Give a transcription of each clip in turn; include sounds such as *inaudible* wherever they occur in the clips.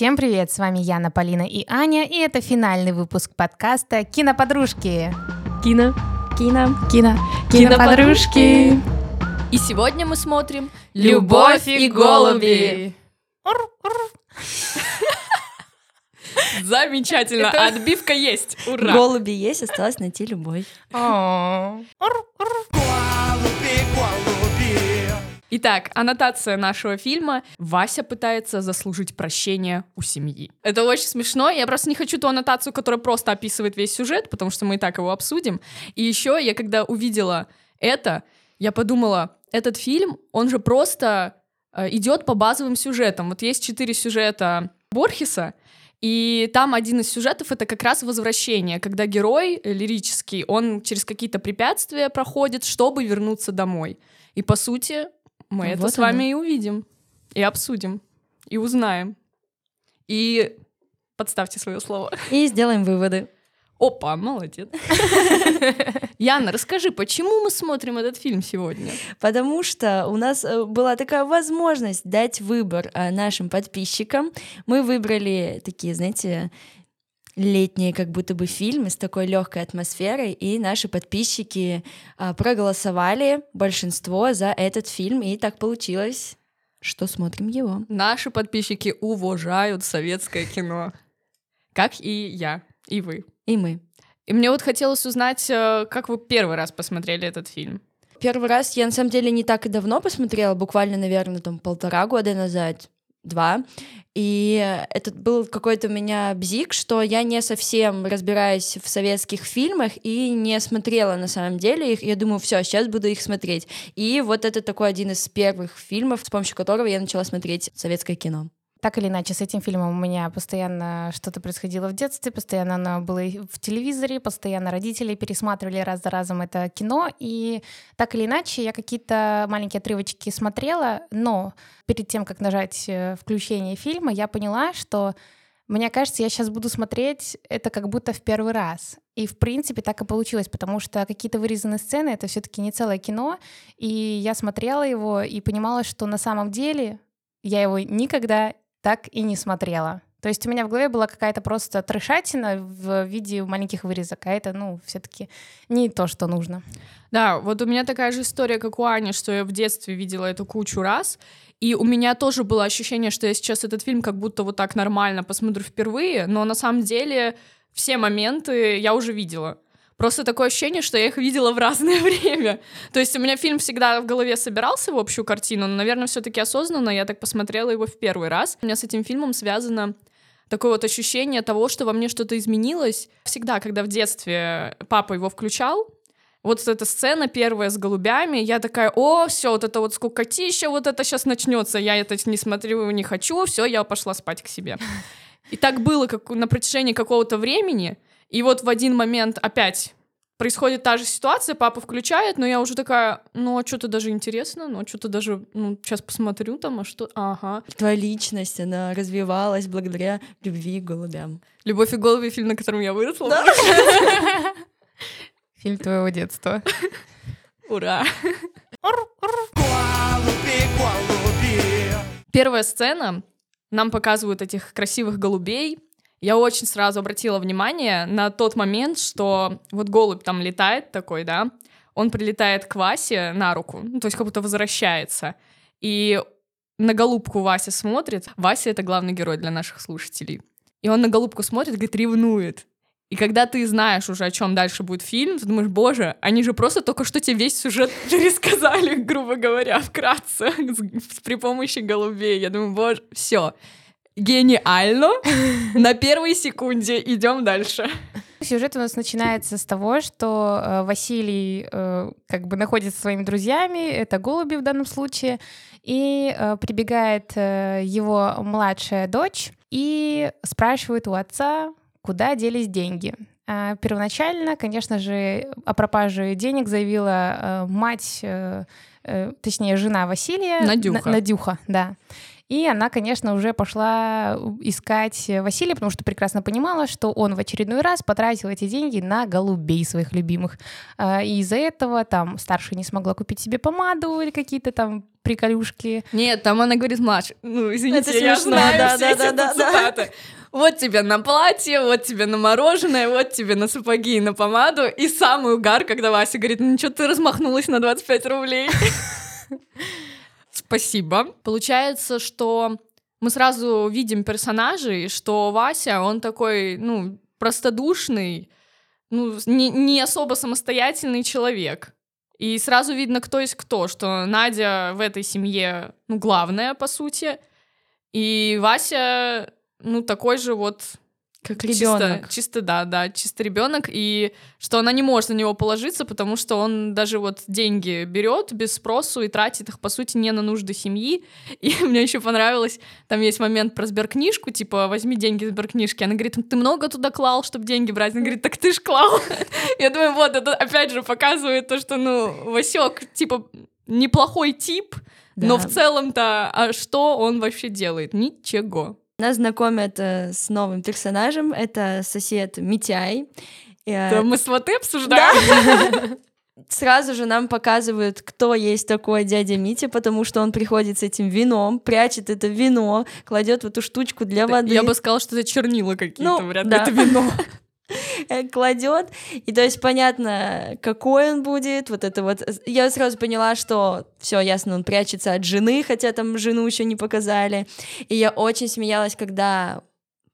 Всем привет, с вами Яна, Полина и Аня, и это финальный выпуск подкаста «Киноподружки». Кино. Кино. Кино. Киноподружки. И сегодня мы смотрим «Любовь и голуби». Замечательно, отбивка есть, ура! Голуби есть, осталось найти любовь. О. Итак, аннотация нашего фильма. Вася пытается заслужить прощение у семьи. Это очень смешно. Я просто не хочу ту аннотацию, которая просто описывает весь сюжет, потому что мы и так его обсудим. И еще я когда увидела это, я подумала, этот фильм, он же просто э, идет по базовым сюжетам. Вот есть четыре сюжета Борхеса, и там один из сюжетов это как раз возвращение, когда герой лирический, он через какие-то препятствия проходит, чтобы вернуться домой. И по сути, мы это Вот с вами и увидим, и обсудим, и узнаем. И подставьте свое слово. И сделаем выводы. Опа, молодец. *laughs* Яна, расскажи, почему мы смотрим этот фильм сегодня? Потому что у нас э, была такая возможность дать выбор э, нашим подписчикам. Мы выбрали такие, знаете, летние как будто бы фильмы с такой легкой атмосферой, и наши подписчики а, проголосовали большинство за этот фильм, и так получилось, что смотрим его. Наши подписчики уважают советское кино. Как и я, и вы. И мы. И мне вот хотелось узнать, э, как вы первый раз посмотрели этот фильм. Первый раз я на самом деле не так и давно посмотрела, буквально, наверное, там полтора года назад, два. И этот был какой-то у меня бзик, что я не совсем разбираюсь в советских фильмах и не смотрела на самом деле их. Я думаю, все, сейчас буду их смотреть. И вот это такой один из первых фильмов, с помощью которого я начала смотреть советское кино. Так или иначе, с этим фильмом у меня постоянно что-то происходило в детстве, постоянно оно было в телевизоре, постоянно родители пересматривали раз за разом это кино, и так или иначе я какие-то маленькие отрывочки смотрела, но перед тем, как нажать э, включение фильма, я поняла, что мне кажется, я сейчас буду смотреть это как будто в первый раз. И, в принципе, так и получилось, потому что какие-то вырезанные сцены — это все таки не целое кино, и я смотрела его и понимала, что на самом деле я его никогда так и не смотрела. То есть у меня в голове была какая-то просто трешатина в виде маленьких вырезок, а это, ну, все таки не то, что нужно. Да, вот у меня такая же история, как у Ани, что я в детстве видела эту кучу раз, и у меня тоже было ощущение, что я сейчас этот фильм как будто вот так нормально посмотрю впервые, но на самом деле все моменты я уже видела. Просто такое ощущение, что я их видела в разное *laughs* время. То есть у меня фильм всегда в голове собирался в общую картину, но, наверное, все-таки осознанно я так посмотрела его в первый раз. У меня с этим фильмом связано такое вот ощущение того, что во мне что-то изменилось. Всегда, когда в детстве папа его включал, вот эта сцена первая с голубями, я такая, о, все, вот это вот скукотища, вот это сейчас начнется, я это не смотрю, не хочу, все, я пошла спать к себе. *laughs* И так было как на протяжении какого-то времени, и вот в один момент опять происходит та же ситуация, папа включает, но я уже такая, ну, а что-то даже интересно, ну, а что-то даже, ну, сейчас посмотрю там, а что, ага. Твоя личность, она развивалась благодаря любви к голубям. «Любовь и голуби» — фильм, на котором я выросла. *laughs* Фильм твоего детства. Ура! Первая сцена. Нам показывают этих красивых голубей. Я очень сразу обратила внимание на тот момент, что вот голубь там летает такой, да, он прилетает к Васе на руку, ну, то есть как будто возвращается. И на голубку Вася смотрит. Вася — это главный герой для наших слушателей. И он на голубку смотрит, говорит, ревнует. И когда ты знаешь уже, о чем дальше будет фильм, ты думаешь, боже, они же просто только что тебе весь сюжет *laughs* пересказали, *laughs* грубо говоря, вкратце, *laughs* при помощи голубей. Я думаю, боже, все. Гениально. *laughs* На первой секунде идем дальше. Сюжет у нас начинается с того, что э, Василий э, как бы находится со своими друзьями, это голуби в данном случае, и э, прибегает его младшая дочь и спрашивает у отца, куда делись деньги. А, Первоначально, конечно же, о пропаже денег заявила мать, точнее, жена Василия. Надюха. На- Надюха, да. И она, конечно, уже пошла искать Василия, потому что прекрасно понимала, что он в очередной раз потратил эти деньги на голубей своих любимых. А, и из-за этого там старшая не смогла купить себе помаду или какие-то там приколюшки. Нет, там она говорит, Маш, ну, извините, Это я смешно, знаю да, все да, эти да, цитаты. Да. Вот тебе на платье, вот тебе на мороженое, вот тебе на сапоги и на помаду. И самый угар, когда Вася говорит, ну что ты размахнулась на 25 рублей. *laughs* Спасибо. Получается, что мы сразу видим персонажей, что Вася, он такой, ну, простодушный, ну, не, не особо самостоятельный человек. И сразу видно, кто есть кто, что Надя в этой семье, ну, главная, по сути, и Вася, ну, такой же вот как ребенок. Чисто, чисто, да, да, чисто ребенок, и что она не может на него положиться, потому что он даже вот деньги берет без спросу и тратит их, по сути, не на нужды семьи. И *laughs* мне еще понравилось, там есть момент про сберкнижку, типа, возьми деньги из сберкнижки. Она говорит, ты много туда клал, чтобы деньги брать? Она говорит, так ты ж клал. *laughs* Я думаю, вот, это опять же показывает то, что, ну, Васек, типа, неплохой тип, но в целом-то, а что он вообще делает? Ничего. Нас знакомят э, с новым персонажем, это сосед Митяй. Э, да, мы сваты обсуждаем. *laughs* Сразу же нам показывают, кто есть такой дядя Митя, потому что он приходит с этим вином, прячет это вино, кладет в эту штучку для воды. Я бы сказала, что это чернила какие-то, ну, вряд ли да. это вино. *laughs* кладет. И то есть понятно, какой он будет. Вот это вот. Я сразу поняла, что все ясно, он прячется от жены, хотя там жену еще не показали. И я очень смеялась, когда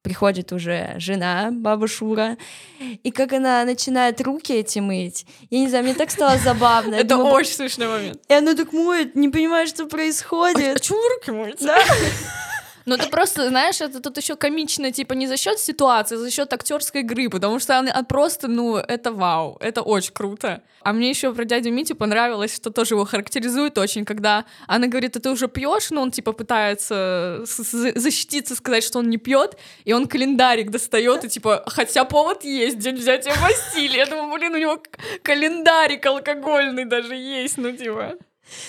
приходит уже жена, баба Шура, и как она начинает руки эти мыть. Я не знаю, мне так стало забавно. Это очень смешной момент. И она так моет, не понимает, что происходит. А вы руки моете? Да. Ну, ты просто, знаешь, это тут еще комично, типа, не за счет ситуации, а за счет актерской игры, потому что она просто, ну, это вау, это очень круто. А мне еще про дядю Митю понравилось, что тоже его характеризует очень, когда она говорит, а ты уже пьешь, но он типа пытается защититься, сказать, что он не пьет, и он календарик достает, и типа, хотя повод есть, день взятия Василия. Я думаю, блин, у него календарик алкогольный даже есть, ну типа.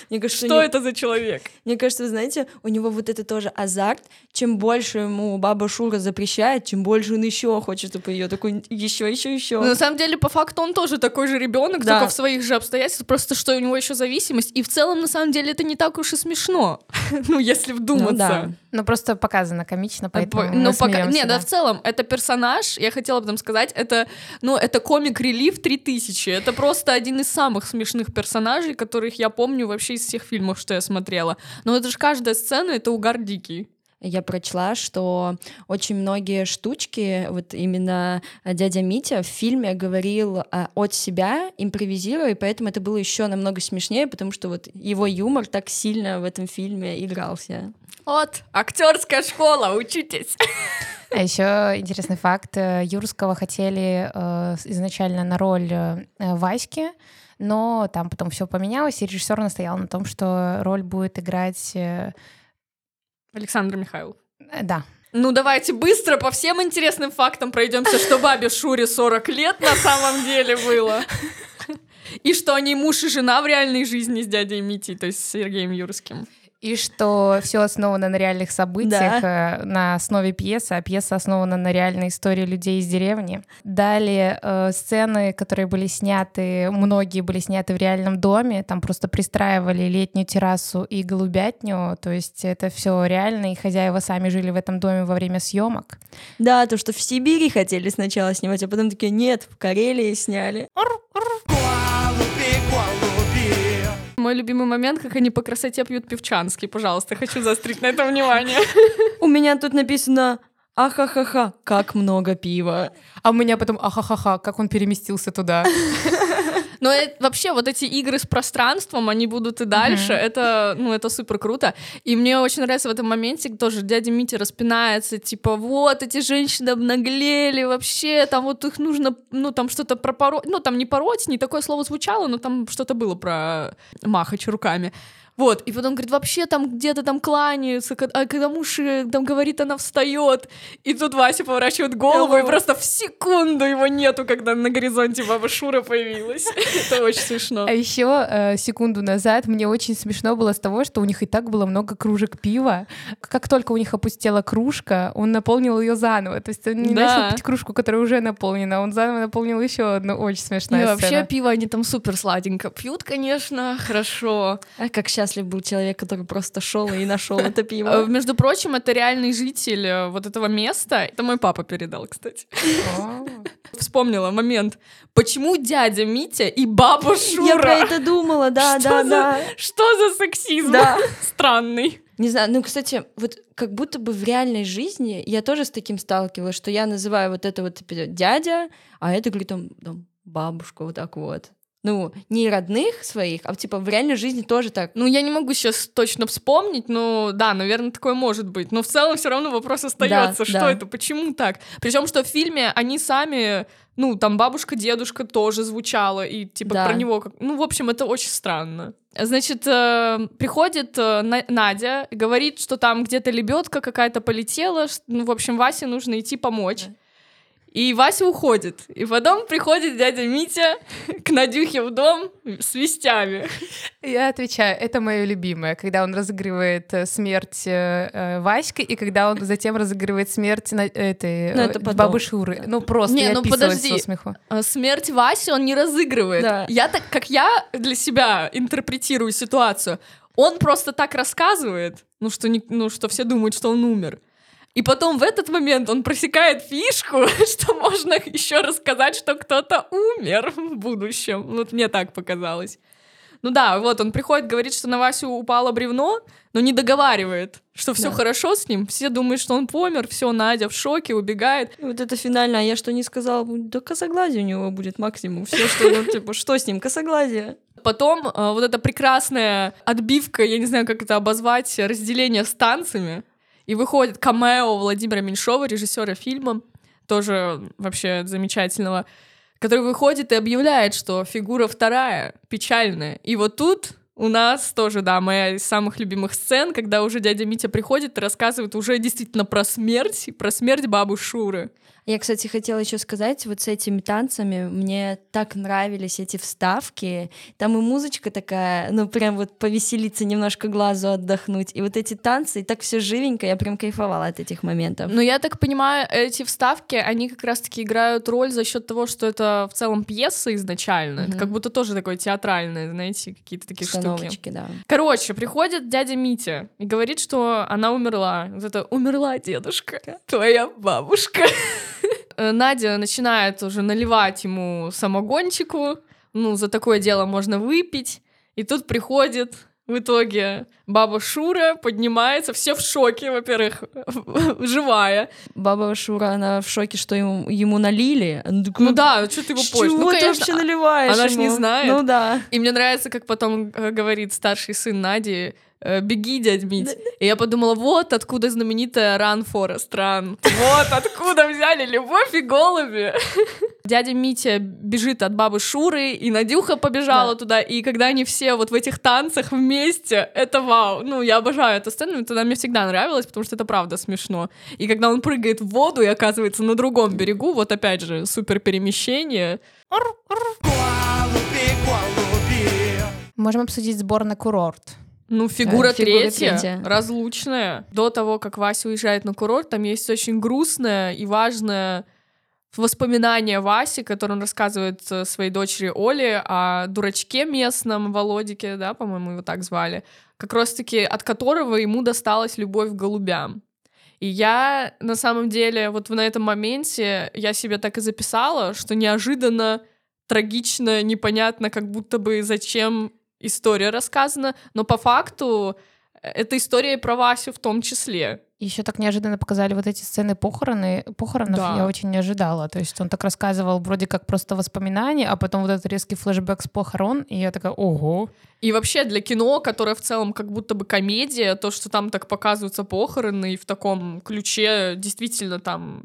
Мне кажется, что него... это за человек? Мне кажется, вы знаете, у него вот это тоже азарт. Чем больше ему баба Шура запрещает, чем больше он еще хочет, чтобы ее такой еще, еще, еще. на самом деле, по факту, он тоже такой же ребенок, да. только в своих же обстоятельствах. Просто что у него еще зависимость. И в целом, на самом деле, это не так уж и смешно. *laughs* ну, если вдуматься. Ну, да. Ну, просто показано комично, поэтому ну, пока... Не, да, в целом, это персонаж, я хотела об этом сказать, это, ну, это комик-релив 3000. Это просто один из самых смешных персонажей, которых я помню вообще из всех фильмов, что я смотрела. Но это же каждая сцена — это угар дикий я прочла, что очень многие штучки, вот именно дядя Митя в фильме говорил а, от себя, импровизируя, и поэтому это было еще намного смешнее, потому что вот его юмор так сильно в этом фильме игрался. Вот, актерская школа, учитесь. А еще интересный факт. Юрского хотели э, изначально на роль э, Васьки, но там потом все поменялось, и режиссер настоял на том, что роль будет играть э, Александр Михайлов. Э, да. Ну, давайте быстро по всем интересным фактам пройдемся, что бабе Шуре 40 лет на самом деле было. *laughs* И что они муж и жена в реальной жизни с дядей Митей, то есть с Сергеем Юрским. И что все основано на реальных событиях, да. Э, на основе пьесы, а пьеса основана на реальной истории людей из деревни. Далее э, сцены, которые были сняты, многие были сняты в реальном доме, там просто пристраивали летнюю террасу и голубятню, то есть это все реально, и хозяева сами жили в этом доме во время съемок. Да, то, что в Сибири хотели сначала снимать, а потом такие, нет, в Карелии сняли. Мой любимый момент, как они по красоте пьют певчанский. Пожалуйста, хочу заострить на это внимание. *laughs* У меня тут написано Ахахаха, как много пива. А у меня потом ахахаха, как он переместился туда. *laughs* Но это, вообще вот эти игры с пространством, они будут и дальше. Mm-hmm. Это, ну, это супер круто. И мне очень нравится в этом моменте тоже дядя Митя распинается, типа, вот, эти женщины обнаглели вообще, там вот их нужно, ну, там что-то пропороть, ну, там не пороть, не такое слово звучало, но там что-то было про махач руками. Вот, и потом говорит, вообще там где-то там кланяются, а когда муж э, там говорит, она встает, и тут Вася поворачивает голову, и просто в секунду его нету, когда на горизонте баба Шура появилась. *laughs* Это очень смешно. А еще э, секунду назад мне очень смешно было с того, что у них и так было много кружек пива. Как только у них опустела кружка, он наполнил ее заново. То есть он не Да. начал пить кружку, которая уже наполнена, он заново наполнил еще одну. Очень И смешная вообще пиво они там супер сладенько пьют, конечно, хорошо. А как счастлив был человек, который просто шел и нашел это Э, пиво. Между прочим, это реальный житель э, вот этого места. Это мой папа передал, кстати. *laughs* *laughs* Вспомнила момент. Почему дядя Митя и баба Шура? Я про это думала, да, да, да. Что за сексизм? *laughs* Странный. Не знаю, ну, кстати, вот как будто бы в реальной жизни я тоже с таким сталкивалась, что я называю вот это вот типа, дядя, а это, говорит, там, там бабушка, вот так вот. Ну, не родных своих, а типа в реальной жизни тоже так. Ну, я не могу сейчас точно вспомнить, но да, наверное, такое может быть. Но в целом все равно вопрос остается, что да. это, почему так? Причем, что в фильме они сами, ну, там бабушка, дедушка тоже звучало, и типа Да. про него как. Ну, в общем, это очень странно. Значит, э, приходит э, На- Надя, говорит, что там где-то лебедка какая-то полетела. ш- Ну, в общем, Васе нужно идти помочь. Да. И Вася уходит. И потом приходит дядя Митя *laughs* к Надюхе в дом с вестями. Я отвечаю, это мое любимое, когда он разыгрывает э, смерть э, э, Васьки, и когда он затем разыгрывает смерть на, этой Ну, э, это потом, бабы Шуры. Ну, просто Не, я ну подожди. со смеху. Смерть Васи он не разыгрывает. Да. Я так, как я для себя интерпретирую ситуацию, он просто так рассказывает, ну что, не, ну что все думают, что он умер. И потом в этот момент он просекает фишку, *laughs* что можно еще рассказать, что кто-то умер в будущем. Ну, Вот мне так показалось. Ну да, вот он приходит, говорит, что на Васю упало бревно, но не договаривает, что все Да. хорошо с ним. Все думают, что он помер, все, Надя в шоке, убегает. И вот это финально, а я что не сказала, да косоглазие у него будет максимум. Все, что, ну, *laughs* типа, что с ним, косоглазие. Потом э, вот эта прекрасная отбивка, я не знаю, как это обозвать, разделение с танцами. И выходит камео Владимира Меньшова, режиссера фильма, тоже вообще замечательного, который выходит и объявляет, что фигура вторая, печальная. И вот тут у нас тоже, да, моя из самых любимых сцен, когда уже дядя Митя приходит и рассказывает уже действительно про смерть, про смерть бабы Шуры. Я, кстати, хотела еще сказать, вот с этими танцами мне так нравились эти вставки. Там и музычка такая, ну прям вот повеселиться, немножко глазу отдохнуть. И вот эти танцы, и так все живенько, я прям кайфовала от этих моментов. Но я так понимаю, эти вставки, они как раз-таки играют роль за счет того, что это в целом пьеса изначально. Это Мгм. как будто тоже такое театральное, знаете, какие-то такие штуки. Установочки, да. Короче, приходит дядя Митя и говорит, что она умерла. Вот это умерла дедушка, твоя бабушка. *laughs* Э, Надя начинает уже наливать ему самогончику. Ну, за такое дело можно выпить. И тут приходит в итоге баба Шура, поднимается, все в шоке, во-первых, *laughs* живая. Баба Шура, она в шоке, что ему, ему налили. Ну да, что ты его «С поешь? чего Ну, ты вообще наливаешь она ж не ему?» знает. Ну да. И мне нравится, как потом э, говорит старший сын Нади, беги, дядь Мить. И я подумала, вот откуда знаменитая Run, Forest, Run. Вот откуда взяли любовь и голуби. Дядя Митя бежит от бабы Шуры, и Надюха побежала Да. туда, и когда они все вот в этих танцах вместе, это вау. Ну, я обожаю эту сцену, это мне всегда нравилось, потому что это правда смешно. И когда он прыгает в воду и оказывается на другом берегу, вот опять же, супер перемещение. Можем обсудить сбор на курорт. Ну, фигура, Да, фигура третья, третья. разлучная. До того, как Вася уезжает на курорт, там есть очень грустное и важное воспоминание Васи, которое он рассказывает э, своей дочери Оле о дурачке местном, Володике, да, по-моему, его так звали, как раз-таки от которого ему досталась любовь к голубям. И я, на самом деле, вот на этом моменте я себе так и записала, что неожиданно, трагично, непонятно, как будто бы зачем история рассказана, но по факту э, это история и про Васю в том числе. Еще так неожиданно показали вот эти сцены похороны, похоронов, Да. я очень не ожидала. То есть он так рассказывал вроде как просто воспоминания, а потом вот этот резкий флешбэк с похорон, и я такая, ого. И вообще для кино, которое в целом как будто бы комедия, то, что там так показываются похороны и в таком ключе действительно там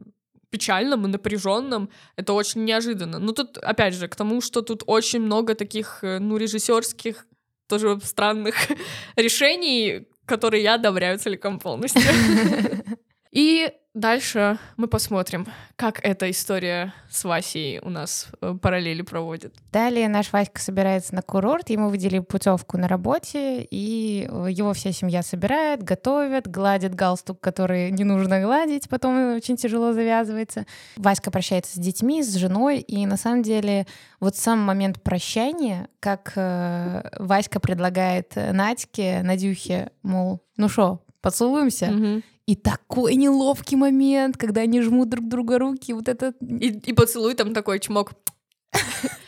печальном и напряженном, это очень неожиданно. Ну тут, опять же, к тому, что тут очень много таких, э, ну, режиссерских тоже странных *laughs* решений, которые я одобряю целиком полностью. *laughs* И дальше мы посмотрим, как эта история с Васей у нас э, параллели проводит. Далее наш Васька собирается на курорт, ему выделили путевку на работе, и э, его вся семья собирает, готовит, гладит галстук, который не нужно гладить, потом очень тяжело завязывается. Васька прощается с детьми, с женой, и на самом деле вот сам момент прощания, как э, Васька предлагает Надьке, Надюхе, мол, ну что, поцелуемся? Мгм. И такой неловкий момент, когда они жмут друг друга руки, вот это... И, и поцелуй там такой чмок.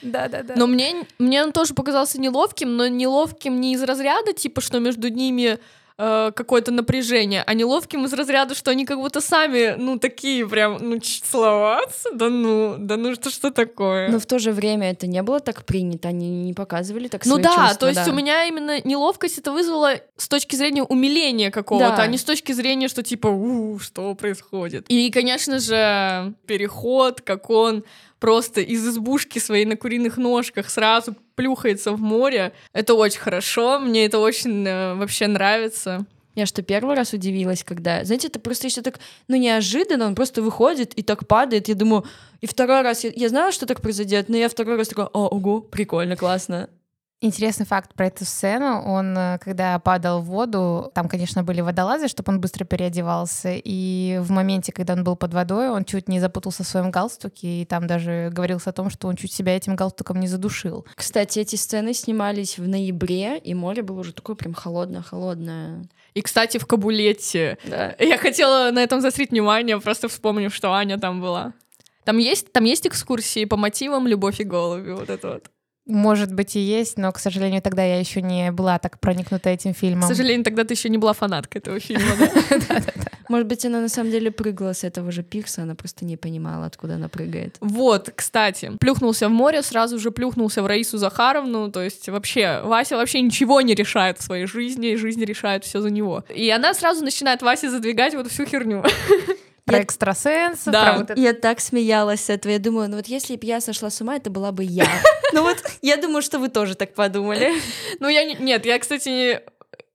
Да-да-да. Но мне, мне он тоже показался неловким, но неловким не из разряда, типа, что между ними э, какое-то напряжение, а неловким из разряда, что они как будто сами, ну, такие прям, ну, целоваться? Да ну, да ну, что, что такое? Но в то же время это не было так принято, они не показывали так Ну да, чувства, то есть да. у меня именно неловкость это вызвало с точки зрения умиления какого-то, Да. а не с точки зрения, что типа, у, что происходит. И, конечно же, переход, как он просто из избушки своей на куриных ножках сразу плюхается в море, это очень хорошо, мне это очень э, вообще нравится. Я что первый раз удивилась, когда, знаете, это просто еще так, ну неожиданно, он просто выходит и так падает. Я думаю, и второй раз я, я знала, что так произойдет, но я второй раз такая, о, ого, прикольно, классно. Интересный факт про эту сцену. Он, э, когда падал в воду, там, конечно, были водолазы, чтобы он быстро переодевался. И в моменте, когда он был под водой, он чуть не запутался в своем галстуке. И там даже говорилось о том, что он чуть себя этим галстуком не задушил. Кстати, эти сцены снимались в ноябре, и море было уже такое прям холодное-холодное. И, кстати, в Кабулете. Да. Я хотела на этом заострить внимание, просто вспомнив, что Аня там была. Там есть, там есть экскурсии по мотивам «Любовь и голуби», вот это вот. Может быть и есть, но, к сожалению, тогда я еще не была так проникнута этим фильмом. К сожалению, тогда ты еще не была фанаткой этого *laughs* фильма, да? Может быть, она на самом деле прыгала с этого же пирса, она просто не понимала, откуда она прыгает. Вот, кстати, плюхнулся в море, сразу же плюхнулся в Раису Захаровну, то есть вообще, Вася вообще ничего не решает в своей жизни, и жизнь решает все за него. И она сразу начинает Васе задвигать вот всю херню. *laughs* Про Я- экстрасенсов, Да. про вот это. Я так смеялась с этого. Я думаю, ну вот если бы я сошла с ума, это была бы я. *laughs* Ну вот, я думаю, что вы тоже так подумали. *laughs* Ну, я не... Нет, я, кстати,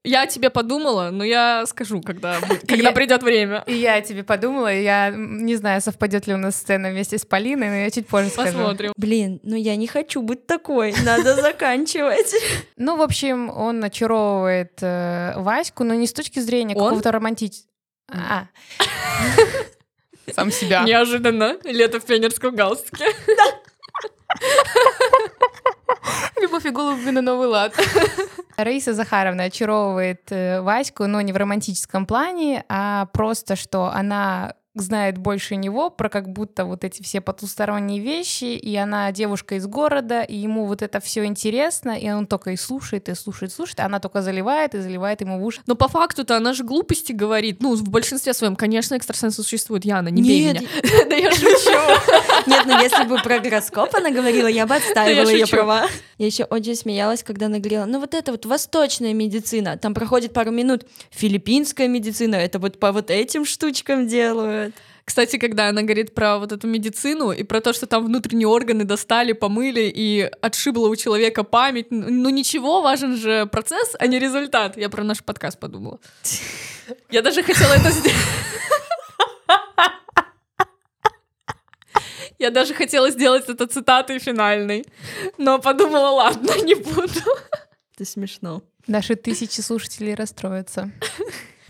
я о тебе подумала, но я скажу, когда, *laughs* когда придет время. И я о тебе подумала, и я не знаю, совпадет ли у нас сцена вместе с Полиной, но я чуть позже скажу. Посмотрим. Блин, ну я не хочу быть такой, надо заканчивать. Ну, в общем, он очаровывает э, Ваську, но не с точки зрения какого-то романтического... А. *laughs* Сам себя. Неожиданно. Лето в пионерском галстуке. *laughs* Любовь и голуби на новый лад. *laughs* Раиса Захаровна очаровывает э, Ваську, но не в романтическом плане, а просто, что она знает больше него про как будто вот эти все потусторонние вещи, и она девушка из города, и ему вот это все интересно, и он только и слушает, и слушает, слушает, а она только заливает и заливает ему в уши. Но по факту-то она же глупости говорит. Ну, в большинстве своем, конечно, экстрасенсы существуют. Яна, не бей меня. *laughs* Да я шучу. Нет, ну если бы про гороскоп она говорила, я бы отстаивала я ее права. Я еще очень смеялась, когда она говорила, ну вот это вот восточная медицина, там проходит пару минут, филиппинская медицина, это вот по вот этим штучкам делают. Кстати, когда она говорит про вот эту медицину и про то, что там внутренние органы достали, помыли и отшибла у человека память, ну ничего, важен же процесс, а не результат. Я про наш подкаст подумала. *laughs* Я даже хотела это сделать. Я даже хотела сделать это цитатой финальной, но подумала, ладно, не буду. Это смешно. Наши тысячи слушателей расстроятся.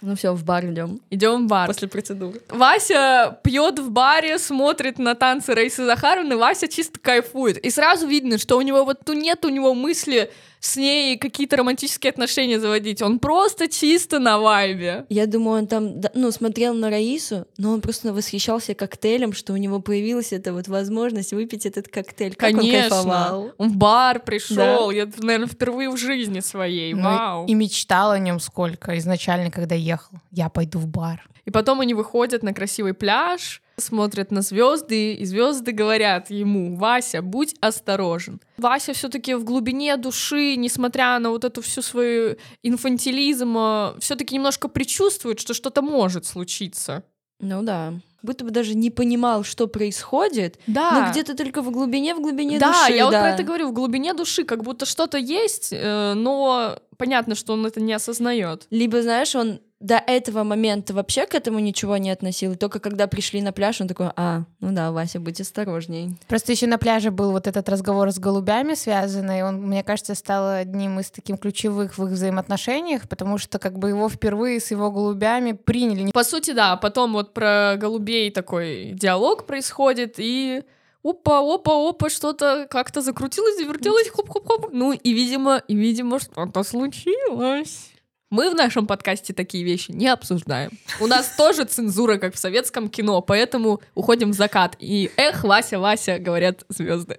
Ну все, в бар идем. Идем в бар. После процедуры. Вася пьет в баре, смотрит на танцы Раисы Захаровны, Вася чисто кайфует. И сразу видно, что у него вот тут нет у него мысли с ней какие-то романтические отношения заводить. Он просто чисто на вайбе. Я думаю, он там, да, ну, смотрел на Раису, но он просто восхищался коктейлем, что у него появилась эта вот возможность выпить этот коктейль. Как он Конечно. кайфовал. Он в бар пришел. Я, наверное, впервые в жизни своей. Ну, Вау. И мечтал о нем сколько изначально, когда ехал. Я пойду в бар. И потом они выходят на красивый пляж, смотрят на звезды, и звезды говорят ему: Вася, будь осторожен. Вася все-таки в глубине души, несмотря на вот эту всю свою инфантилизм, все-таки немножко предчувствует, что что-то может случиться. Ну да. Будто бы даже не понимал, что происходит. Да. Но где-то только в глубине, в глубине да, души. я вот да. про это говорю, в глубине души, как будто что-то есть, э, но понятно, что он это не осознает. Либо, знаешь, он до этого момента вообще к этому ничего не относил. И только когда пришли на пляж, он такой, а, ну да, Вася, будь осторожней. Просто еще на пляже был вот этот разговор с голубями связанный. Он, мне кажется, стал одним из таких ключевых в их взаимоотношениях, потому что как бы его впервые с его голубями приняли. По сути, да, потом вот про голубей такой диалог происходит, и опа, опа, опа, что-то как-то закрутилось, завертелось, хоп-хоп-хоп. Ну и, видимо, и, видимо, что-то случилось. Мы в нашем подкасте такие вещи не обсуждаем. У нас *laughs* тоже цензура, как в советском кино, поэтому уходим в закат. И эх, Вася, Вася, говорят звезды.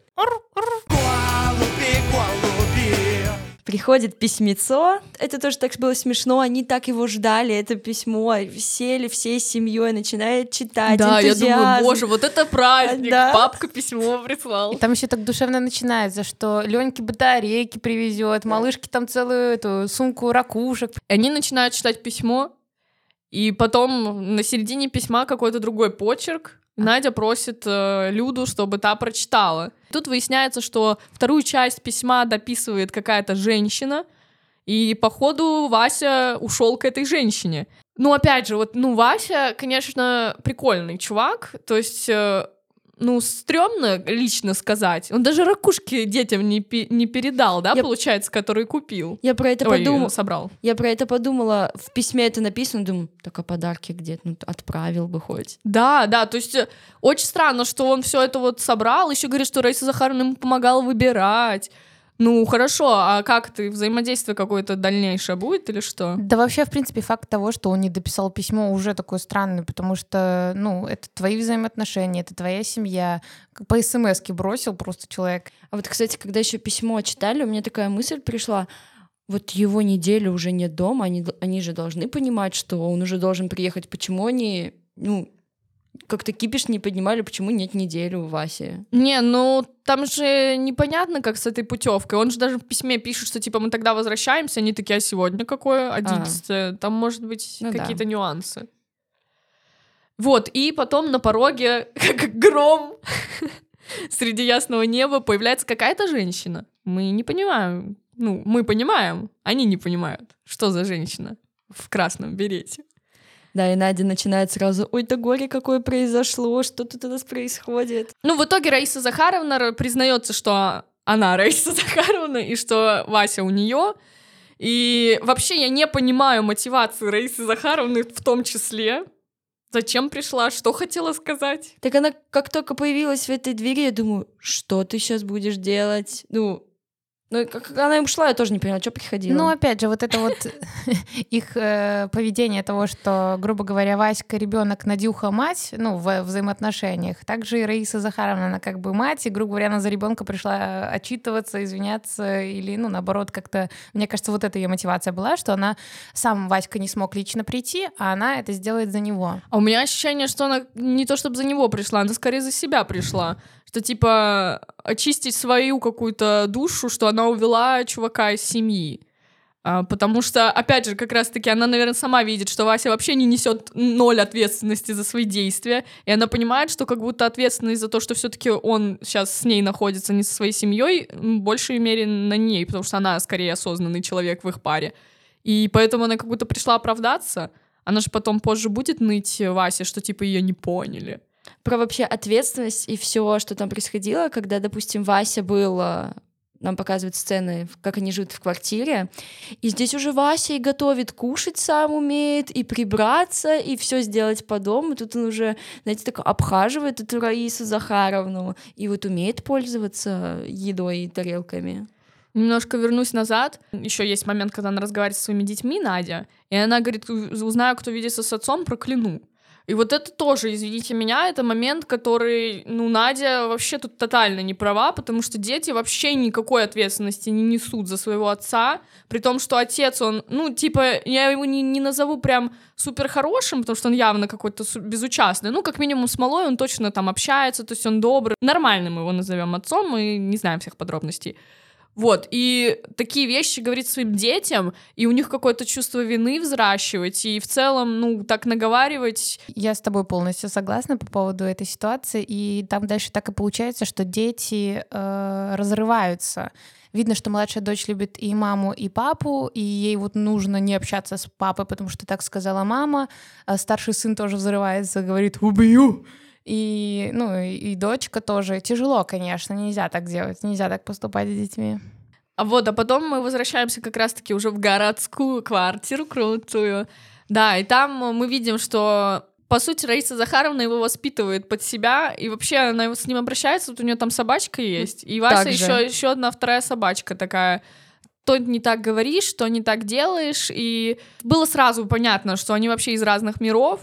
Приходит письмецо. Это тоже так было смешно. Они так его ждали, это письмо. Сели всей семьей, начинают читать. да, я энтузиазм. думаю, боже, вот это праздник. Да. Папка письмо прислал. И там еще так душевно начинается, что Леньке батарейки привезет, малышке там целую эту сумку ракушек. И они начинают читать письмо, и потом на середине письма какой-то другой почерк. И Надя просит э, Люду, чтобы та прочитала. Тут выясняется, что вторую часть письма дописывает какая-то женщина, и походу Вася ушел к этой женщине. Ну, опять же, вот, ну, Вася, конечно, прикольный чувак, то есть, э, ну, стрёмно лично сказать. Он даже ракушки детям не, пе- не передал, да, Я- получается, которые купил. Я про это подумала. собрал. Я про это подумала. В письме это написано. Думаю, так а подарки где? Ну, отправил бы хоть. Да, да, то есть э, очень странно, что он все это вот собрал, еще говорит, что Раиса Захаровна ему помогала выбирать. Ну, хорошо, а как ты, взаимодействие какое-то дальнейшее будет или что? Да вообще, в принципе, факт того, что он не дописал письмо, уже такой странный, потому что, ну, это твои взаимоотношения, это твоя семья. По смс бросил просто человек. А вот, кстати, когда еще письмо читали, у меня такая мысль пришла. Вот его неделю уже нет дома, они, они же должны понимать, что он уже должен приехать. Почему они, ну, как-то кипиш не поднимали, почему нет недели у Васи? Не, ну там же непонятно, как с этой путевкой. Он же даже в письме пишет, что типа мы тогда возвращаемся, они такие, а сегодня какое? 11 Там может быть Ну да. какие-то нюансы. Вот, и потом на пороге, *laughs* как гром *laughs* среди ясного неба, появляется какая-то женщина. Мы не понимаем. Ну, мы понимаем, они не понимают, что за женщина в красном берете. Да, и Надя начинает сразу, ой, да горе какое произошло, что тут у нас происходит. Ну, в итоге Раиса Захаровна признается, что она *laughs* Раиса Захаровна и что Вася у нее. И вообще я не понимаю мотивации Раисы Захаровны в том числе. Зачем пришла, что хотела сказать? Так она как только появилась в этой двери, я думаю, что ты сейчас будешь делать? Ну, ну как она им шла, я тоже не поняла, что приходила. Ну, опять же, вот это вот *laughs* их э, поведение того, что, грубо говоря, Васька ребенок, Надюха мать, ну, в взаимоотношениях. Также и Раиса Захаровна, она как бы мать, и, грубо говоря, она за ребенка пришла отчитываться, извиняться, или, ну, наоборот, как-то, мне кажется, вот эта ее мотивация была, что она сам Васька не смог лично прийти, а она это сделает за него. А у меня ощущение, что она не то чтобы за него пришла, она скорее за себя пришла. Что типа очистить свою какую-то душу, что она увела чувака из семьи. А, потому что, опять же, как раз-таки она, наверное, сама видит, что Вася вообще не несет ноль ответственности за свои действия, и она понимает, что как будто ответственность за то, что все-таки он сейчас с ней находится, не со своей семьей, в большей мере на ней, потому что она скорее осознанный человек в их паре. И поэтому она как будто пришла оправдаться. Она же потом позже будет ныть Васе, что типа ее не поняли. Про вообще ответственность и все, что там происходило, когда, допустим, Вася был э, нам показывают сцены, как они живут в квартире. И здесь уже Вася и готовит, кушать сам умеет, и прибраться, и все сделать по дому. Тут он уже, знаете, так обхаживает эту Раису Захаровну, и вот умеет пользоваться едой и тарелками. Немножко вернусь назад. Еще есть момент, когда она разговаривает со своими детьми, Надя, и она говорит, узнаю, кто видится с отцом, прокляну. И вот это тоже, извините меня, это момент, который, ну, Надя вообще тут тотально не права, потому что дети вообще никакой ответственности не несут за своего отца, при том, что отец, он, ну, типа, я его не, не назову прям супер хорошим, потому что он явно какой-то безучастный, ну, как минимум с малой он точно там общается, то есть он добрый, нормальным его назовем отцом, мы не знаем всех подробностей. Вот, и такие вещи говорить своим детям, и у них какое-то чувство вины взращивать, и в целом, ну, так наговаривать. Я с тобой полностью согласна по поводу этой ситуации, и там дальше так и получается, что дети э, разрываются. Видно, что младшая дочь любит и маму, и папу, и ей вот нужно не общаться с папой, потому что так сказала мама. А старший сын тоже взрывается, говорит «убью», и, ну, и дочка тоже. Тяжело, конечно, нельзя так делать, нельзя так поступать с детьми. А вот, а потом мы возвращаемся как раз-таки уже в городскую квартиру крутую. Да, и там мы видим, что по сути, Раиса Захаровна его воспитывает под себя, и вообще она с ним обращается, вот у нее там собачка есть, и Вася еще, еще одна вторая собачка такая. То не так говоришь, то не так делаешь, и было сразу понятно, что они вообще из разных миров,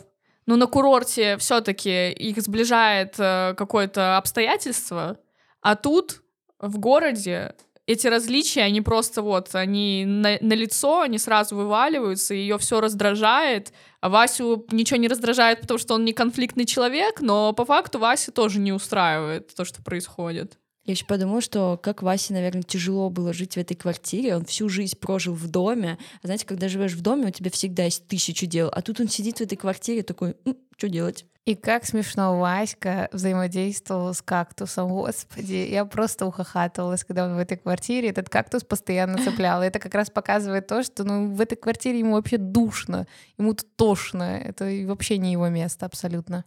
но на курорте все-таки их сближает э, какое-то обстоятельство, а тут в городе эти различия, они просто вот, они на, на лицо, они сразу вываливаются, ее все раздражает, а Васю ничего не раздражает, потому что он не конфликтный человек, но по факту Вася тоже не устраивает то, что происходит. Я еще подумала, что как Васе, наверное, тяжело было жить в этой квартире. Он всю жизнь прожил в доме. А знаете, когда живешь в доме, у тебя всегда есть тысячу дел. А тут он сидит в этой квартире такой, что делать? И как смешно Васька взаимодействовал с кактусом, господи. Я просто ухахатывалась, когда он в этой квартире этот кактус постоянно *laughs* цеплял. И это как раз показывает то, что ну, в этой квартире ему вообще душно, ему тут тошно. Это вообще не его место абсолютно.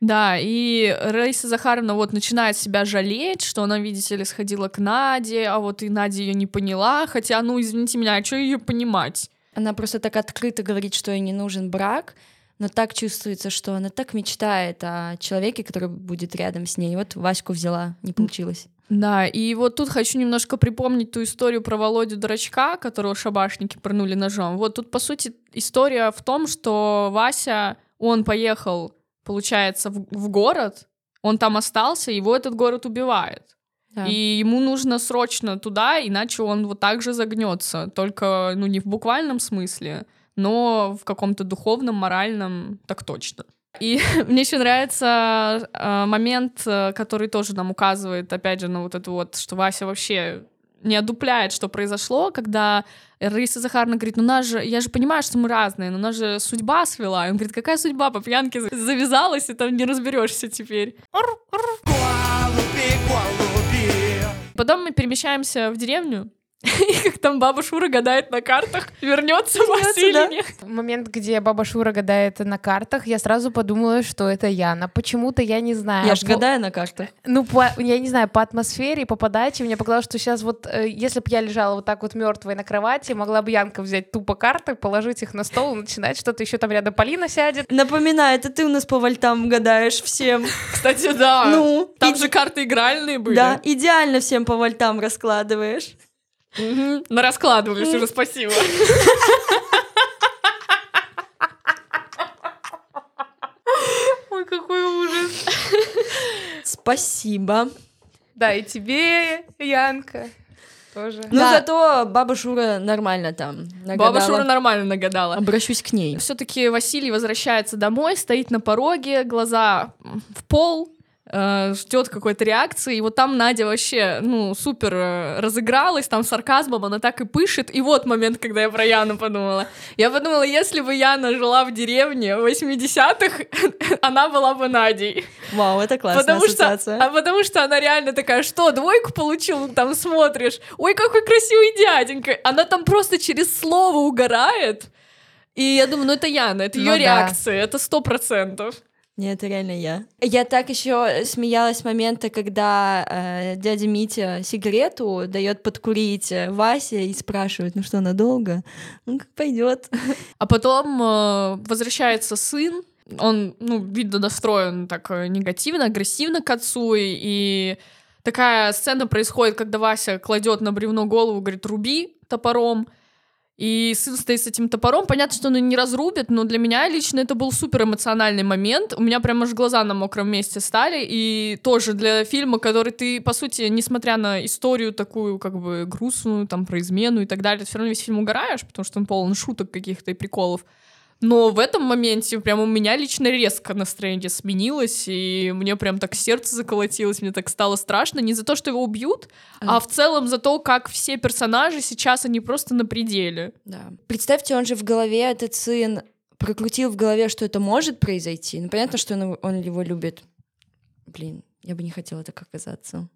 Да, и Раиса Захаровна вот начинает себя жалеть, что она, видите ли, сходила к Наде, а вот и Надя ее не поняла, хотя, ну, извините меня, а что ее понимать? Она просто так открыто говорит, что ей не нужен брак, но так чувствуется, что она так мечтает о человеке, который будет рядом с ней. Вот Ваську взяла, не получилось. Да, и вот тут хочу немножко припомнить ту историю про Володю Дурачка, которого шабашники пырнули ножом. Вот тут, по сути, история в том, что Вася, он поехал получается, в, в город, он там остался, его этот город убивает. Да. И ему нужно срочно туда, иначе он вот так же загнется. Только, ну, не в буквальном смысле, но в каком-то духовном, моральном, так точно. И *laughs* мне еще нравится э, момент, э, который тоже нам указывает, опять же, на вот это вот, что Вася вообще не одупляет, что произошло, когда Раиса Захаровна говорит, ну нас же, я же понимаю, что мы разные, но нас же судьба свела. И он говорит, какая судьба по пьянке завязалась, и там не разберешься теперь. Потом мы перемещаемся в деревню, *laughs* И как там баба Шура гадает на картах, вернется Вася или нет. Момент, где баба Шура гадает на картах, я сразу подумала, что это Яна. Почему-то я не знаю. Я же по... гадаю на картах. Ну, по, я не знаю, по атмосфере, по подаче мне показалось, что сейчас вот, э, если бы я лежала вот так вот мертвой на кровати, могла бы Янка взять тупо карты, положить их на стол и начинать что-то еще там рядом Полина сядет. Напоминаю, это ты у нас по вольтам гадаешь всем. Кстати, да. Ну, там же карты игральные были. Да, идеально всем по вольтам раскладываешь. Угу. На раскладывались уже, спасибо. Ой, какой ужас. Спасибо. Да, и тебе, Янка. Тоже. Ну, да. зато баба Шура нормально там нагадала. Баба Шура нормально нагадала. Обращусь к ней. Все-таки Василий возвращается домой, стоит на пороге, глаза в пол, Э, ждет какой-то реакции, и вот там Надя вообще, ну, супер э, разыгралась, там сарказмом она так и пышет, и вот момент, когда я про Яну подумала. Я подумала, если бы Яна жила в деревне в 80-х, *laughs* она была бы Надей. Вау, это классная потому ассоциация. Что, а потому что она реально такая, что, двойку получил, там смотришь, ой, какой красивый дяденька. Она там просто через слово угорает, и я думаю, ну это Яна, это ее ну, реакция, да. это сто процентов. Нет, это реально я. Я так еще смеялась с момента, когда э, дядя Митя сигарету дает подкурить э, Васе и спрашивает, ну что, надолго? Ну, как пойдет. А потом э, возвращается сын, он, ну, видно, настроен так э, негативно, агрессивно к отцу, и, и такая сцена происходит, когда Вася кладет на бревно голову, говорит, руби топором, и сын стоит с этим топором. Понятно, что он не разрубит, но для меня лично это был супер эмоциональный момент. У меня прям аж глаза на мокром месте стали. И тоже для фильма, который ты, по сути, несмотря на историю такую, как бы, грустную, там, про измену и так далее, все равно весь фильм угораешь, потому что он полон шуток каких-то и приколов. Но в этом моменте прям у меня лично резко настроение сменилось, и мне прям так сердце заколотилось, мне так стало страшно. Не за то, что его убьют, а, а в целом за то, как все персонажи сейчас, они просто на пределе. Да. Представьте, он же в голове, этот сын, прокрутил в голове, что это может произойти. Ну, понятно, что он, он его любит. Блин, я бы не хотела так оказаться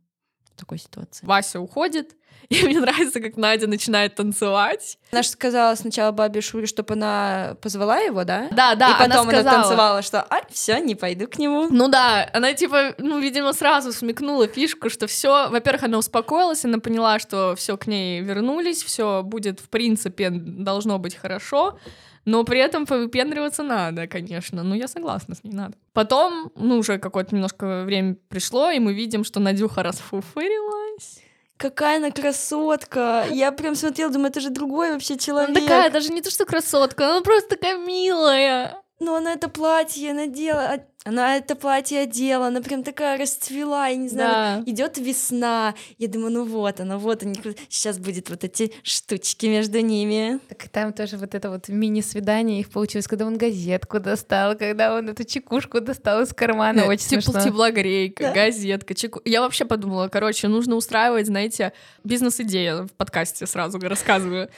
в такой ситуации. Вася уходит, *laughs* и мне нравится, как Надя начинает танцевать. Она же сказала сначала бабе Шуре, чтобы она позвала его, да? Да, да. И потом она, она танцевала, что а, все, не пойду к нему. Ну да, она типа, ну, видимо, сразу смекнула фишку, что все. Во-первых, она успокоилась, она поняла, что все к ней вернулись, все будет, в принципе, должно быть хорошо. Но при этом повыпендриваться надо, конечно. Ну, я согласна, с ней надо. Потом, ну, уже какое-то немножко время пришло, и мы видим, что Надюха расфуфырилась. Какая она красотка! Я прям смотрела, думаю, это же другой вообще человек. Она такая, даже не то, что красотка, она просто такая милая. Ну, она это платье надела, она это платье одела, она прям такая расцвела, я не знаю, да. идет весна. Я думаю, ну вот она, вот они, сейчас будет вот эти штучки между ними. Так и там тоже вот это вот мини-свидание их получилось, когда он газетку достал, когда он эту чекушку достал из кармана, э, очень Тепл, Теплогрейка, да. газетка, чеку... Я вообще подумала, короче, нужно устраивать, знаете, бизнес-идея в подкасте сразу рассказываю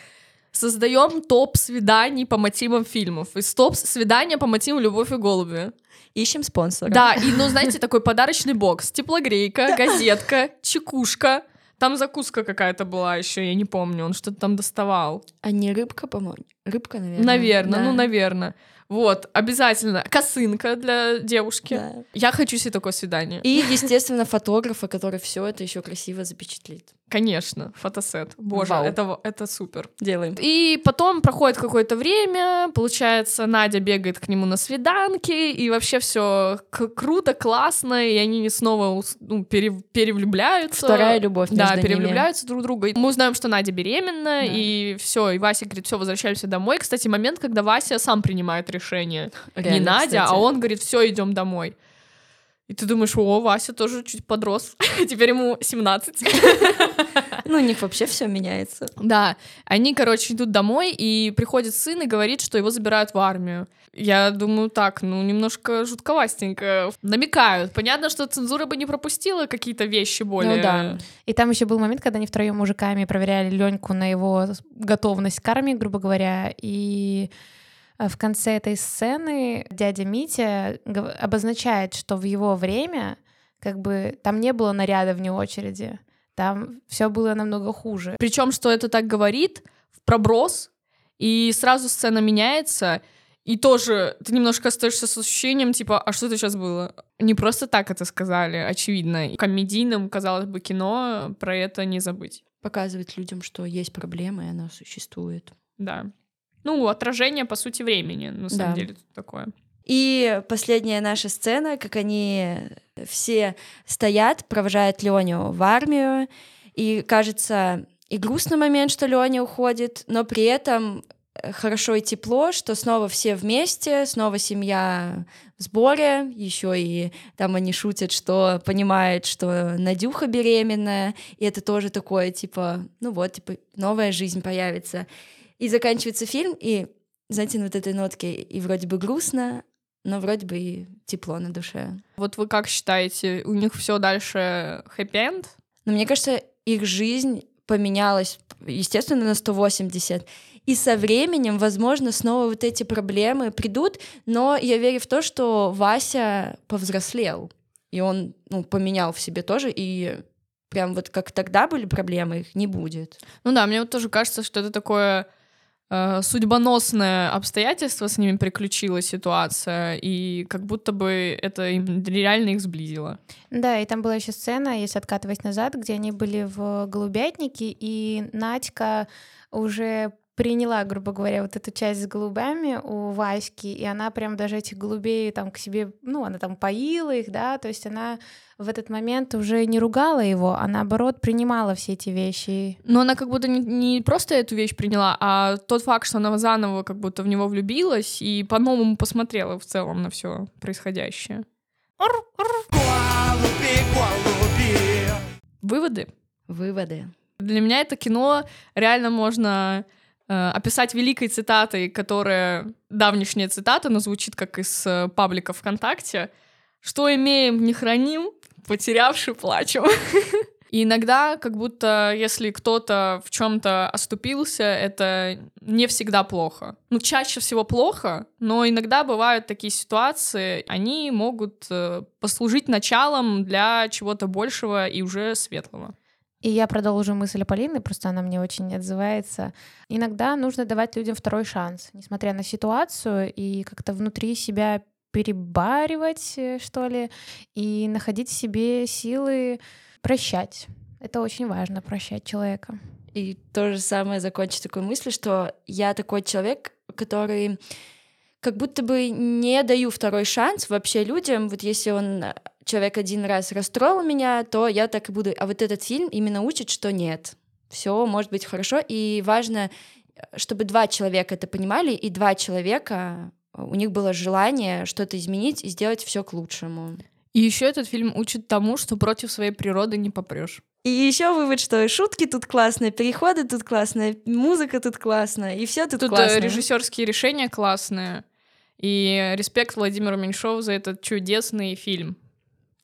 создаем топ свиданий по мотивам фильмов. И топ свидания по мотивам Любовь и голуби. Ищем спонсора. Да, и, ну, знаете, такой подарочный бокс. Теплогрейка, газетка, чекушка. Там закуска какая-то была еще, я не помню, он что-то там доставал. А не рыбка, по-моему? Рыбка, наверное. Наверное, да. ну, наверное. Вот, обязательно. Косынка для девушки. Да. Я хочу себе такое свидание. И, естественно, фотографа, который все это еще красиво запечатлит. Конечно, фотосет. Боже, это, это супер. Делаем. И потом проходит какое-то время, получается, Надя бегает к нему на свиданки, и вообще все круто, классно, и они снова ну, пере перевлюбляются. Вторая любовь Да, перевлюбляются ними. друг друга. Мы узнаем, что Надя беременна, да. и все, и Вася говорит, все, возвращаемся домой. Кстати, момент, когда Вася сам принимает решение. Реально, Не Надя, кстати. а он говорит, все, идем домой. И ты думаешь, о, Вася тоже чуть подрос. *laughs* Теперь ему 17. *laughs* Ну, у них вообще все меняется. Да. Они, короче, идут домой, и приходит сын и говорит, что его забирают в армию. Я думаю, так, ну, немножко жутковастенько. Намекают. Понятно, что цензура бы не пропустила какие-то вещи более... Ну да. И там еще был момент, когда они втроем мужиками проверяли Леньку на его готовность к армии, грубо говоря, и в конце этой сцены дядя Митя обозначает, что в его время как бы там не было наряда вне очереди, там все было намного хуже. Причем, что это так говорит, в проброс, и сразу сцена меняется, и тоже ты немножко остаешься с ощущением, типа, а что это сейчас было? Не просто так это сказали, очевидно. И комедийным, казалось бы, кино про это не забыть. Показывать людям, что есть проблема, и она существует. Да. Ну, отражение, по сути, времени, на самом да. деле, тут такое. И последняя наша сцена, как они все стоят, провожают Леню в армию, и кажется, и грустный момент, что Леня уходит, но при этом э, хорошо и тепло, что снова все вместе, снова семья в сборе, еще и там они шутят, что понимают, что Надюха беременная, и это тоже такое, типа, ну вот, типа, новая жизнь появится. И заканчивается фильм, и, знаете, на вот этой нотке и вроде бы грустно, но вроде бы и тепло на душе. Вот вы как считаете, у них все дальше хэппи-энд? Ну, мне кажется, их жизнь поменялась, естественно, на 180. И со временем, возможно, снова вот эти проблемы придут, но я верю в то, что Вася повзрослел, и он ну, поменял в себе тоже, и прям вот как тогда были проблемы, их не будет. Ну да, мне вот тоже кажется, что это такое судьбоносное обстоятельство с ними приключила ситуация, и как будто бы это им реально их сблизило. Да, и там была еще сцена, если откатывать назад, где они были в голубятнике, и Надька уже приняла, грубо говоря, вот эту часть с голубями у Васьки, и она прям даже этих голубей там к себе, ну, она там поила их, да, то есть она в этот момент уже не ругала его, а наоборот принимала все эти вещи. Но она как будто не, не просто эту вещь приняла, а тот факт, что она заново как будто в него влюбилась и по-новому посмотрела в целом на все происходящее. Выводы? Выводы. Для меня это кино реально можно описать великой цитатой, которая давнишняя цитата, но звучит как из э, паблика ВКонтакте. Что имеем, не храним, потерявший плачем. *laughs* И иногда, как будто, если кто-то в чем-то оступился, это не всегда плохо. Ну, чаще всего плохо, но иногда бывают такие ситуации, они могут э, послужить началом для чего-то большего и уже светлого. И я продолжу мысль Полины, просто она мне очень отзывается. Иногда нужно давать людям второй шанс, несмотря на ситуацию, и как-то внутри себя перебаривать, э, что ли, и находить в себе силы прощать. Это очень важно, прощать человека. И то же самое закончить такой мыслью, что я такой человек, который как будто бы не даю второй шанс вообще людям. Вот если он человек один раз расстроил меня, то я так и буду. А вот этот фильм именно учит, что нет. Все может быть хорошо. И важно, э, чтобы два человека это понимали, и два человека э, у них было желание что-то изменить и сделать все к лучшему. И еще этот фильм учит тому, что против своей природы не попрешь. И еще вывод, что и шутки тут классные, переходы тут классные, музыка тут классная, и все тут, тут классно. режиссерские решения классные. И респект Владимиру Меньшову за этот чудесный фильм.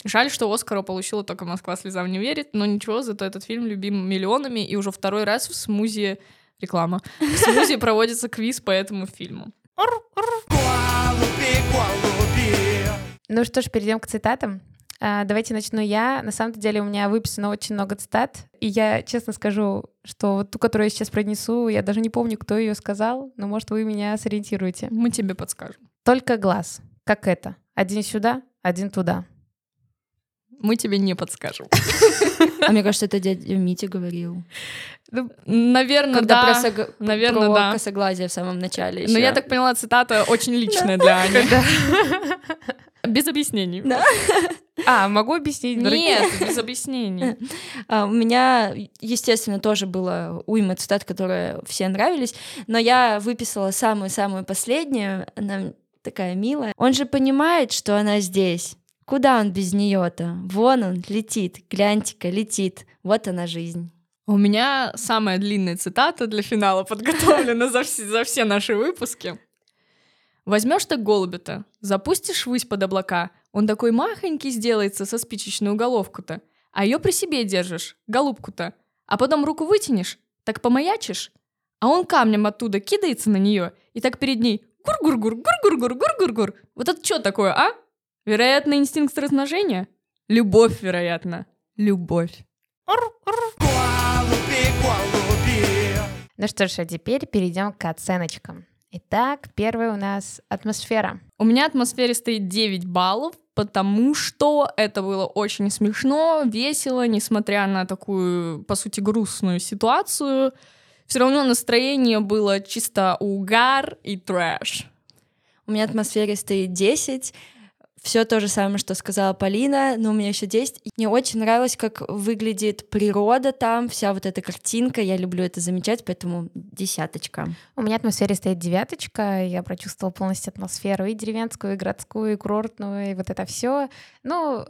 Жаль, что Оскара получила только «Москва слезам не верит», но ничего, зато этот фильм любим миллионами, и уже второй раз в смузе реклама. В смузе проводится квиз по этому фильму. Ну что ж, перейдем к цитатам. А, давайте начну я. На самом деле у меня выписано очень много цитат, и я честно скажу, что вот ту, которую я сейчас пронесу, я даже не помню, кто ее сказал, но может вы меня сориентируете. Мы тебе подскажем. Только глаз. Как это? Один сюда, один туда. Мы тебе не подскажем. А мне кажется, это дядя Митя говорил. Ну, наверное, Когда да. про, сог... Наверное, про да. косоглазие в самом начале. Но ещё. я так поняла, цитата очень личная для Ани. Без объяснений. Да. А, могу объяснить? Нет, без объяснений. А, у меня, естественно, тоже было уйма цитат, которые все нравились, но я выписала самую-самую последнюю. Она такая милая. Он же понимает, что она здесь. Куда он без нее-то? Вон он летит, гляньте-ка, летит. Вот она жизнь. У меня самая длинная цитата для финала подготовлена *laughs* за все, за все наши выпуски. Возьмешь так голубя-то, запустишь ввысь под облака, он такой махонький сделается со спичечную головку-то, а ее при себе держишь, голубку-то, а потом руку вытянешь, так помаячишь, а он камнем оттуда кидается на нее и так перед ней гур-гур-гур, гур-гур-гур, гур-гур-гур. Вот это что такое, а? Вероятно, инстинкт размножения? Любовь, вероятно. Любовь. Ну что ж, а теперь перейдем к оценочкам. Итак, первая у нас атмосфера. У меня атмосфере стоит 9 баллов, потому что это было очень смешно, весело, несмотря на такую, по сути, грустную ситуацию. Все равно настроение было чисто угар и трэш. У меня атмосфере стоит 10. Все то же самое, что сказала Полина, но у меня еще 10. И Мне очень нравилось, как выглядит природа там, вся вот эта картинка. Я люблю это замечать, поэтому десяточка. У меня атмосфере стоит девяточка. Я прочувствовала полностью атмосферу и деревенскую, и городскую, и курортную, и вот это все. Ну,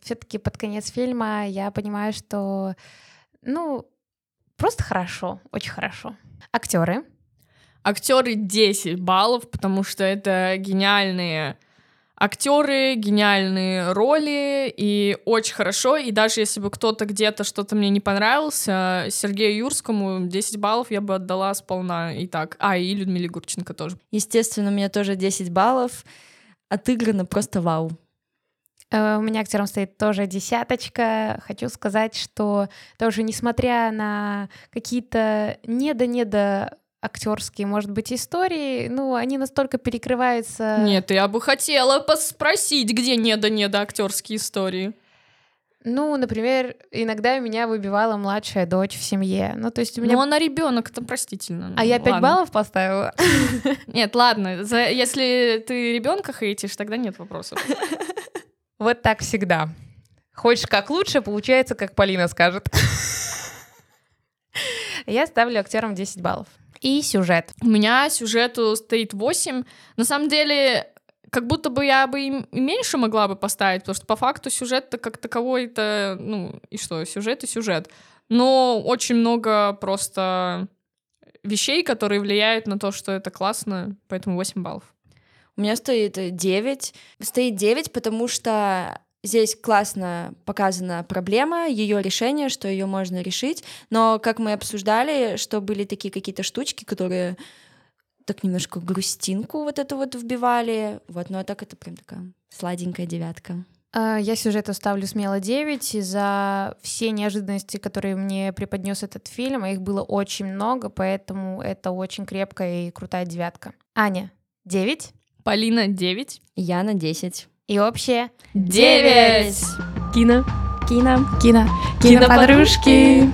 все-таки под конец фильма я понимаю, что, ну, просто хорошо, очень хорошо. Актеры. Актеры 10 баллов, потому что это гениальные актеры, гениальные роли, и очень хорошо. И даже если бы кто-то где-то что-то мне не понравился, Сергею Юрскому 10 баллов я бы отдала сполна и так. А, и Людмиле Гурченко тоже. Естественно, у меня тоже 10 баллов. Отыграно просто вау. Э, У меня актером стоит тоже десяточка. Хочу сказать, что тоже несмотря на какие-то недо-недо актерские, может быть, истории, ну, они настолько перекрываются. Нет, я бы хотела спросить, где недо-недо актерские истории. Ну, например, иногда меня выбивала младшая дочь в семье. Ну, то есть у меня... Ну, она ребенок, это простительно. А я 5 Ладно. баллов поставила. *laughs* Нет, ладно, за- если ты ребенка хейтишь, тогда нет вопросов. *laughs* Вот так всегда. Хочешь как лучше, получается, как Полина скажет. *laughs* Я ставлю актерам 10 баллов. И сюжет. У меня сюжету стоит 8. На самом деле, как будто бы я бы и меньше могла бы поставить, потому что по факту сюжет-то как таковой это, ну, и что, сюжет и сюжет. Но очень много просто вещей, которые влияют на то, что это классно, поэтому 8 баллов. У меня стоит 9. Стоит 9, потому что здесь классно показана проблема, ее решение, что ее можно решить. Но, как мы обсуждали, что были такие какие-то штучки, которые так немножко грустинку вот эту вот вбивали. Вот, ну а так это прям такая сладенькая девятка. А, я сюжету ставлю смело 9 за все неожиданности, которые мне преподнес этот фильм. Их было очень много, поэтому это очень крепкая и крутая девятка. Аня, 9. Полина 9. Яна 10. И общее 9. Кино. Кино. Кино. Киноподружки.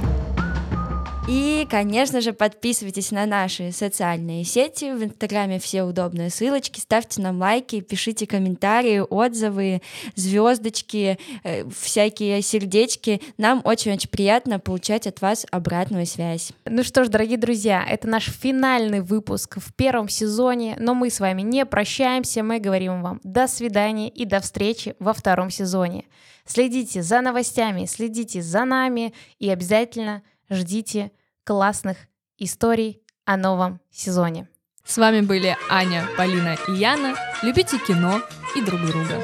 И, конечно же, подписывайтесь на наши социальные сети. В Инстаграме все удобные ссылочки. Ставьте нам лайки, пишите комментарии, отзывы, звездочки, э, всякие сердечки. Нам очень-очень приятно получать от вас обратную связь. Ну что ж, дорогие друзья, это наш финальный выпуск в первом сезоне, но мы с вами не прощаемся, мы говорим вам до свидания и до встречи во втором сезоне. Следите за новостями, следите за нами и обязательно ждите классных историй о новом сезоне. С вами были Аня, Полина и Яна. Любите кино и друг друга.